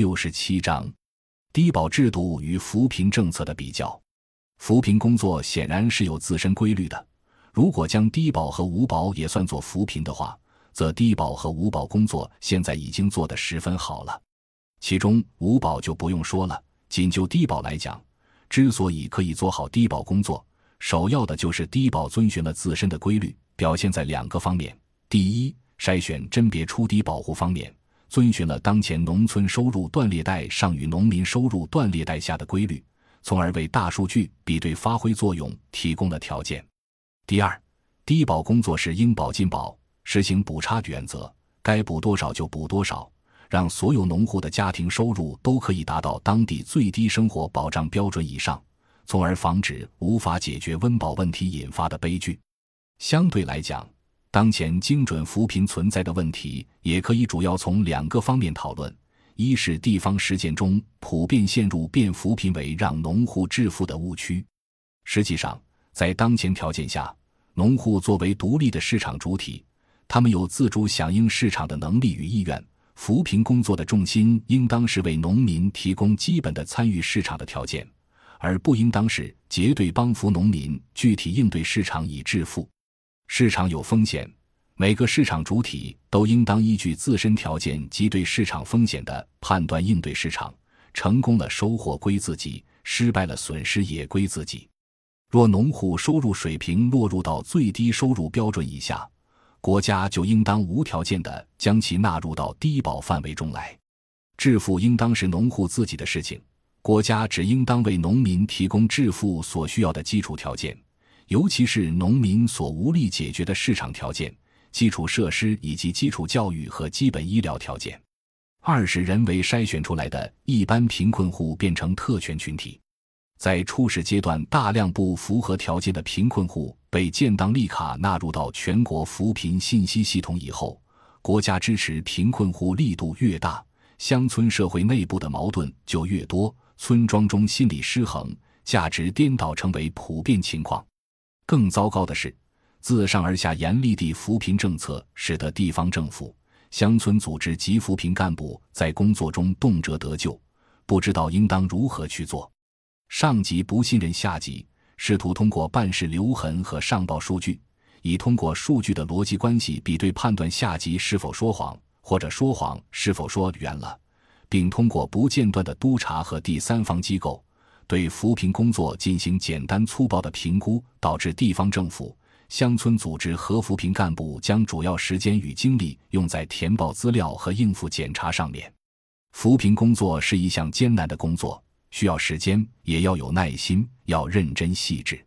六十七章，低保制度与扶贫政策的比较。扶贫工作显然是有自身规律的。如果将低保和无保也算作扶贫的话，则低保和无保工作现在已经做得十分好了。其中无保就不用说了，仅就低保来讲，之所以可以做好低保工作，首要的就是低保遵循了自身的规律，表现在两个方面：第一，筛选甄别出低保户方面。遵循了当前农村收入断裂带上与农民收入断裂带下的规律，从而为大数据比对发挥作用提供了条件。第二，低保工作是应保尽保，实行补差原则，该补多少就补多少，让所有农户的家庭收入都可以达到当地最低生活保障标准以上，从而防止无法解决温饱问题引发的悲剧。相对来讲，当前精准扶贫存在的问题，也可以主要从两个方面讨论：一是地方实践中普遍陷入变扶贫为让农户致富的误区。实际上，在当前条件下，农户作为独立的市场主体，他们有自主响应市场的能力与意愿。扶贫工作的重心应当是为农民提供基本的参与市场的条件，而不应当是结对帮扶农民具体应对市场以致富。市场有风险，每个市场主体都应当依据自身条件及对市场风险的判断应对市场。成功了，收获归自己；失败了，损失也归自己。若农户收入水平落入到最低收入标准以下，国家就应当无条件的将其纳入到低保范围中来。致富应当是农户自己的事情，国家只应当为农民提供致富所需要的基础条件。尤其是农民所无力解决的市场条件、基础设施以及基础教育和基本医疗条件。二是人为筛选出来的一般贫困户变成特权群体，在初始阶段，大量不符合条件的贫困户被建档立卡纳入到全国扶贫信息系统以后，国家支持贫困户力度越大，乡村社会内部的矛盾就越多，村庄中心理失衡、价值颠倒成为普遍情况。更糟糕的是，自上而下严厉的扶贫政策，使得地方政府、乡村组织及扶贫干部在工作中动辄得咎，不知道应当如何去做。上级不信任下级，试图通过办事留痕和上报数据，以通过数据的逻辑关系比对判断下级是否说谎，或者说谎是否说圆了，并通过不间断的督查和第三方机构。对扶贫工作进行简单粗暴的评估，导致地方政府、乡村组织和扶贫干部将主要时间与精力用在填报资料和应付检查上面。扶贫工作是一项艰难的工作，需要时间，也要有耐心，要认真细致。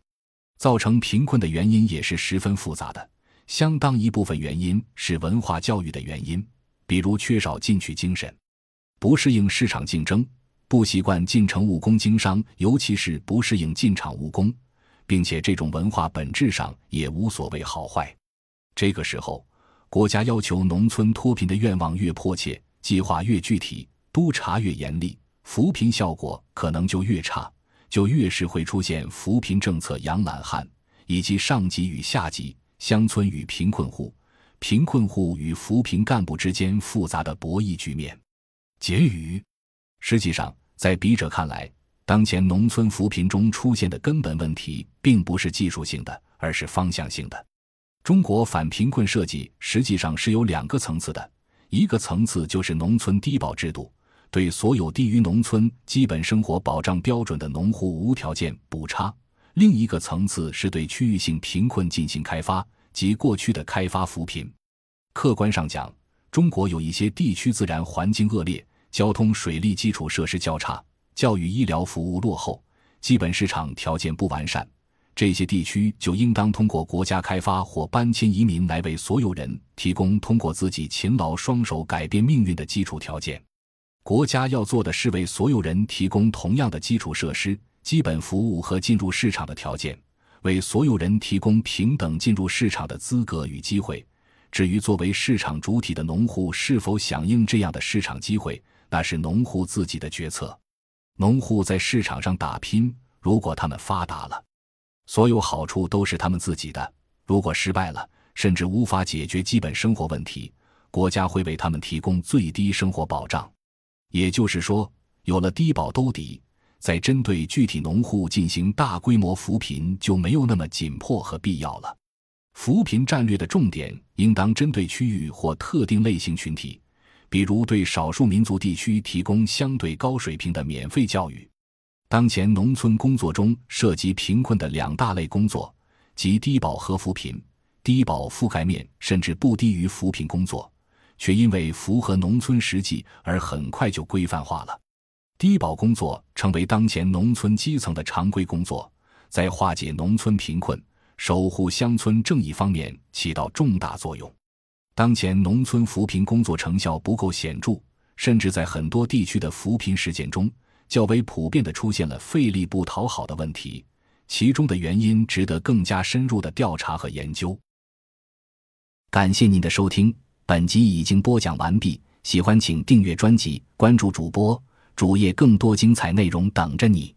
造成贫困的原因也是十分复杂的，相当一部分原因是文化教育的原因，比如缺少进取精神，不适应市场竞争。不习惯进城务工经商，尤其是不适应进厂务工，并且这种文化本质上也无所谓好坏。这个时候，国家要求农村脱贫的愿望越迫切，计划越具体，督查越严厉，扶贫效果可能就越差，就越是会出现扶贫政策养懒汉，以及上级与下级、乡村与贫困户、贫困户与扶贫干部之间复杂的博弈局面。结语：实际上。在笔者看来，当前农村扶贫中出现的根本问题，并不是技术性的，而是方向性的。中国反贫困设计实际上是有两个层次的，一个层次就是农村低保制度，对所有低于农村基本生活保障标准的农户无条件补差；另一个层次是对区域性贫困进行开发及过去的开发扶贫。客观上讲，中国有一些地区自然环境恶劣。交通、水利基础设施较差，教育、医疗服务落后，基本市场条件不完善，这些地区就应当通过国家开发或搬迁移民来为所有人提供通过自己勤劳双手改变命运的基础条件。国家要做的是为所有人提供同样的基础设施、基本服务和进入市场的条件，为所有人提供平等进入市场的资格与机会。至于作为市场主体的农户是否响应这样的市场机会，那是农户自己的决策。农户在市场上打拼，如果他们发达了，所有好处都是他们自己的；如果失败了，甚至无法解决基本生活问题，国家会为他们提供最低生活保障。也就是说，有了低保兜底，在针对具体农户进行大规模扶贫就没有那么紧迫和必要了。扶贫战略的重点应当针对区域或特定类型群体，比如对少数民族地区提供相对高水平的免费教育。当前农村工作中涉及贫困的两大类工作，即低保和扶贫。低保覆盖面甚至不低于扶贫工作，却因为符合农村实际而很快就规范化了。低保工作成为当前农村基层的常规工作，在化解农村贫困、守护乡村正义方面起到重大作用。当前农村扶贫工作成效不够显著，甚至在很多地区的扶贫实践中。较为普遍的出现了费力不讨好的问题，其中的原因值得更加深入的调查和研究。感谢您的收听，本集已经播讲完毕。喜欢请订阅专辑，关注主播主页，更多精彩内容等着你。